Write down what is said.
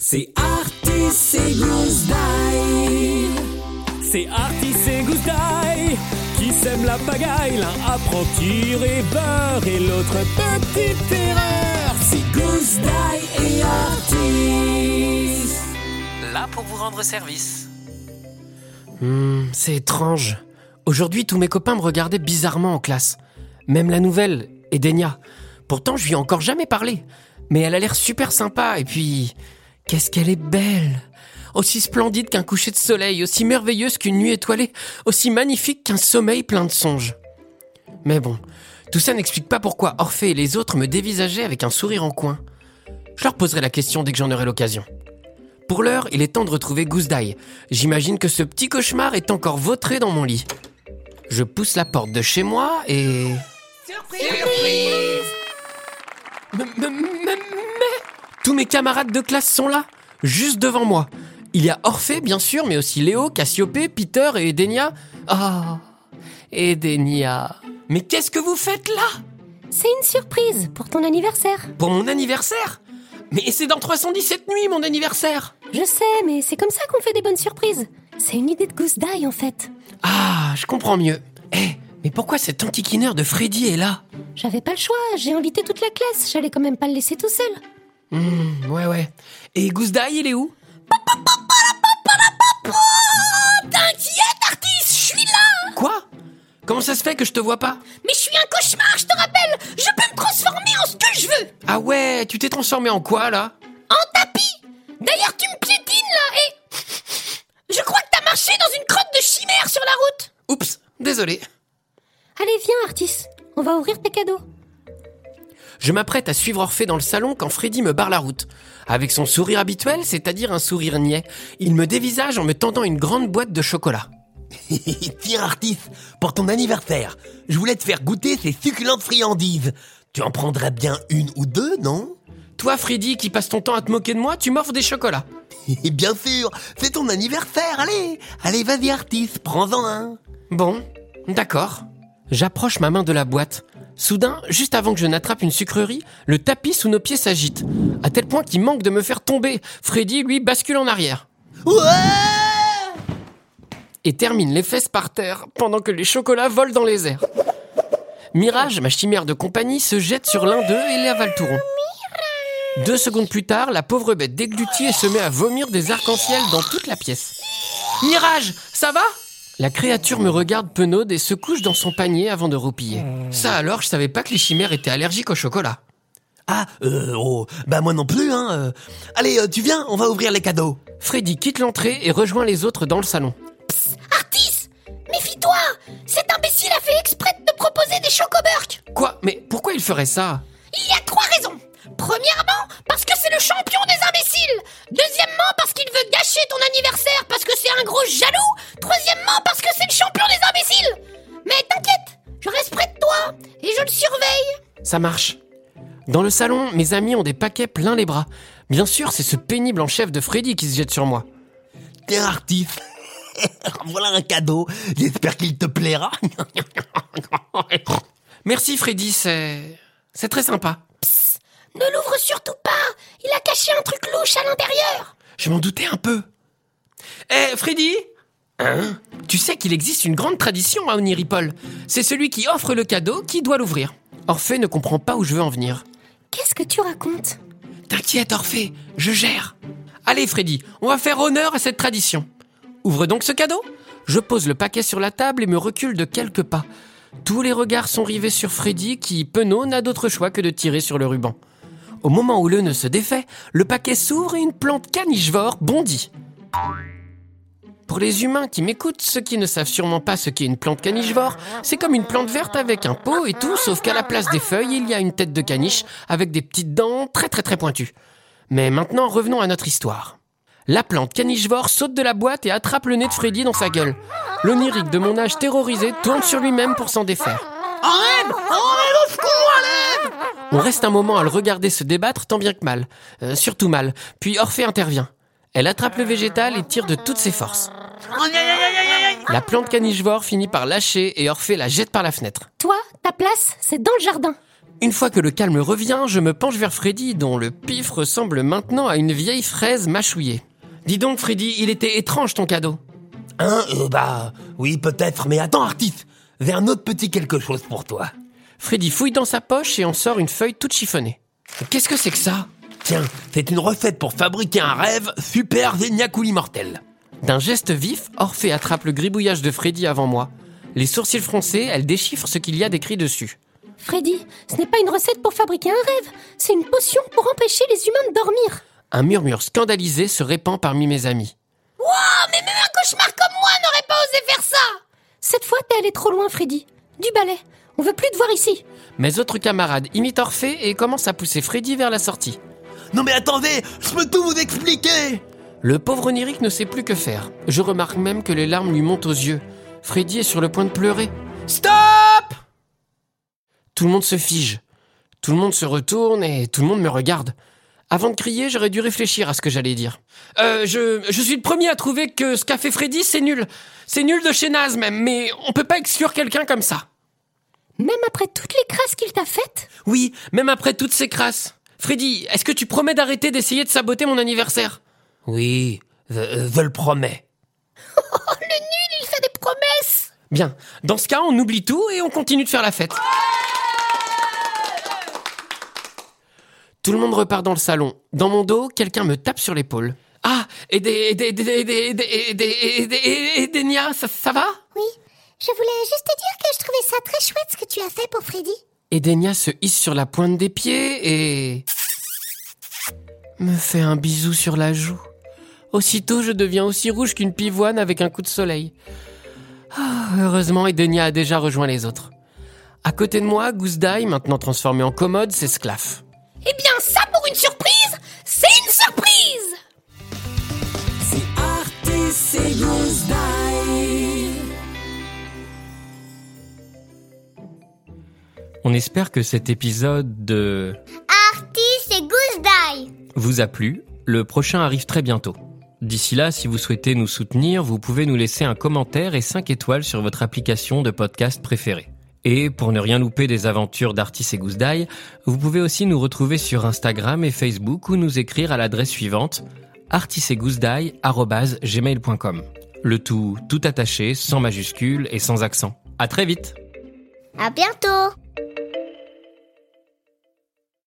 C'est Artis et Gousse C'est Artis et Gousse qui sèment la pagaille. L'un apprend tirer beurre et l'autre petite erreur. C'est Gousse et Artis. Là pour vous rendre service. Hmm, c'est étrange. Aujourd'hui, tous mes copains me regardaient bizarrement en classe. Même la nouvelle, Edenia. Pourtant, je lui ai encore jamais parlé. Mais elle a l'air super sympa, et puis... Qu'est-ce qu'elle est belle Aussi splendide qu'un coucher de soleil, aussi merveilleuse qu'une nuit étoilée, aussi magnifique qu'un sommeil plein de songes. Mais bon, tout ça n'explique pas pourquoi Orphée et les autres me dévisageaient avec un sourire en coin. Je leur poserai la question dès que j'en aurai l'occasion. Pour l'heure, il est temps de retrouver Gousdaï. J'imagine que ce petit cauchemar est encore vautré dans mon lit. Je pousse la porte de chez moi et... Mais- Tous mes camarades de classe sont là, juste devant moi. Il y a Orphée, bien sûr, mais aussi Léo, Cassiopée, Peter et Edenia. Ah, Edenia. Mais qu'est-ce que vous faites là? C'est une surprise pour ton anniversaire. Pour mon anniversaire? Mais c'est dans 317 nuits, mon anniversaire? Je sais, mais c'est comme ça qu'on fait des bonnes surprises. C'est une idée de Goose Die en fait. Ah, je comprends mieux. Eh, mais pourquoi cet antiquineur de Freddy est là? J'avais pas le choix, j'ai invité toute la classe, j'allais quand même pas le laisser tout seul. Hmm, ouais, ouais. Et Gousdaï, il est où? T'inquiète, Artis, je suis là. Quoi? Comment ça se fait que je te vois pas? Mais je suis un cauchemar, je te rappelle. Je peux me transformer en ce que je veux. Ah ouais, tu t'es transformé en quoi là? En tapis. D'ailleurs, tu me piétines, là, et... Je crois que t'as marché dans une crotte de chimère sur la route. Oups, désolé. Allez, viens, Artis, on va ouvrir tes cadeaux. Je m'apprête à suivre Orphée dans le salon quand Freddy me barre la route. Avec son sourire habituel, c'est-à-dire un sourire niais, il me dévisage en me tendant une grande boîte de chocolat. Tiens, Artis, pour ton anniversaire, je voulais te faire goûter ces succulentes friandises. Tu en prendrais bien une ou deux, non? Toi, Freddy, qui passe ton temps à te moquer de moi, tu m'offres des chocolats. Et bien sûr, c'est ton anniversaire, allez Allez, vas-y, Artis, prends-en un. Bon, d'accord. J'approche ma main de la boîte. Soudain, juste avant que je n'attrape une sucrerie, le tapis sous nos pieds s'agite. À tel point qu'il manque de me faire tomber. Freddy, lui, bascule en arrière. Et termine les fesses par terre pendant que les chocolats volent dans les airs. Mirage, ma chimère de compagnie, se jette sur l'un d'eux et les avale tout rond. Deux secondes plus tard, la pauvre bête déglutit et se met à vomir des arcs-en-ciel dans toute la pièce. Mirage, ça va? La créature me regarde penaude et se couche dans son panier avant de roupiller. Ça alors, je savais pas que les chimères étaient allergiques au chocolat. Ah, euh, oh, bah moi non plus, hein. euh. Allez, euh, tu viens, on va ouvrir les cadeaux. Freddy quitte l'entrée et rejoint les autres dans le salon. Artis Méfie-toi Cet imbécile a fait exprès de te proposer des chocoburks Quoi? Mais pourquoi il ferait ça? Ça marche. Dans le salon, mes amis ont des paquets plein les bras. Bien sûr, c'est ce pénible en chef de Freddy qui se jette sur moi. Tiens, Artis, voilà un cadeau. J'espère qu'il te plaira. Merci Freddy, c'est... C'est très sympa. Ne l'ouvre surtout pas Il a caché un truc louche à l'intérieur Je m'en doutais un peu. Eh, Freddy Hein? Tu sais qu'il existe une grande tradition à Oniripol. C'est celui qui offre le cadeau qui doit l'ouvrir. Orphée ne comprend pas où je veux en venir. Qu'est-ce que tu racontes? T'inquiète, Orphée, je gère. Allez, Freddy, on va faire honneur à cette tradition. Ouvre donc ce cadeau. Je pose le paquet sur la table et me recule de quelques pas. Tous les regards sont rivés sur Freddy qui, penaud, n'a d'autre choix que de tirer sur le ruban. Au moment où le nœud se défait, le paquet s'ouvre et une plante canigevore bondit. Pour les humains qui m'écoutent, ceux qui ne savent sûrement pas ce qu'est une plante canigevore, c'est comme une plante verte avec un pot et tout, sauf qu'à la place des feuilles, il y a une tête de caniche avec des petites dents très très très pointues. Mais maintenant, revenons à notre histoire. La plante canigevore saute de la boîte et attrape le nez de Freddy dans sa gueule. L'onirique de mon âge terrorisé tourne sur lui-même pour s'en défaire. Au secours, On reste un moment à le regarder se débattre tant bien que mal. Euh, surtout mal. Puis Orphée intervient. Elle attrape le végétal et tire de toutes ses forces. La plante canigevore finit par lâcher et Orphée la jette par la fenêtre. Toi, ta place, c'est dans le jardin. Une fois que le calme revient, je me penche vers Freddy, dont le pif ressemble maintenant à une vieille fraise mâchouillée. Dis donc, Freddy, il était étrange ton cadeau. Hein euh, Bah, oui, peut-être, mais attends, Artis, j'ai un autre petit quelque chose pour toi. Freddy fouille dans sa poche et en sort une feuille toute chiffonnée. Qu'est-ce que c'est que ça? Tiens, c'est une recette pour fabriquer un rêve super zéniaque ou immortel. D'un geste vif, Orphée attrape le gribouillage de Freddy avant moi. Les sourcils froncés, elle déchiffre ce qu'il y a d'écrit dessus. Freddy, ce n'est pas une recette pour fabriquer un rêve, c'est une potion pour empêcher les humains de dormir. Un murmure scandalisé se répand parmi mes amis. Wouah, mais même un cauchemar comme moi n'aurait pas osé faire ça Cette fois, t'es allé trop loin, Freddy. Du balai. On veut plus te voir ici. Mes autres camarades imitent Orphée et commencent à pousser Freddy vers la sortie. Non mais attendez, je peux tout vous expliquer Le pauvre onirique ne sait plus que faire. Je remarque même que les larmes lui montent aux yeux. Freddy est sur le point de pleurer. Stop Tout le monde se fige. Tout le monde se retourne et tout le monde me regarde. Avant de crier, j'aurais dû réfléchir à ce que j'allais dire. Euh, je, je suis le premier à trouver que ce qu'a fait Freddy, c'est nul. C'est nul de chez naze même, mais on peut pas exclure quelqu'un comme ça. Même après toutes les crasses qu'il t'a faites? Oui, même après toutes ces crasses. Freddy, est-ce que tu promets d'arrêter d'essayer de saboter mon anniversaire? Oui, je, je le promets. Oh, le nul, il fait des promesses Bien, dans ce cas, on oublie tout et on continue de faire la fête. Tout le monde repart dans le salon. Dans mon dos, quelqu'un me tape sur l'épaule. Ah, et des, des, des, des, ça va? Oui, je voulais juste te dire que je trouvais ça très chouette ce que tu as fait pour Freddy. Edenia se hisse sur la pointe des pieds et... me fait un bisou sur la joue. Aussitôt, je deviens aussi rouge qu'une pivoine avec un coup de soleil. Ah, heureusement, Edenia a déjà rejoint les autres. À côté de moi, Gousdaï, maintenant transformé en commode, s'esclaffe. Eh bien, ça pour une surprise, c'est une surprise C'est Artis et Gousdaï. On espère que cet épisode de Artis et Goose Die. vous a plu. Le prochain arrive très bientôt. D'ici là, si vous souhaitez nous soutenir, vous pouvez nous laisser un commentaire et 5 étoiles sur votre application de podcast préférée. Et pour ne rien louper des aventures d'Artis et Goose Die, vous pouvez aussi nous retrouver sur Instagram et Facebook ou nous écrire à l'adresse suivante artisetgoosdie@gmail.com. Le tout tout attaché, sans majuscule et sans accent. À très vite. À bientôt.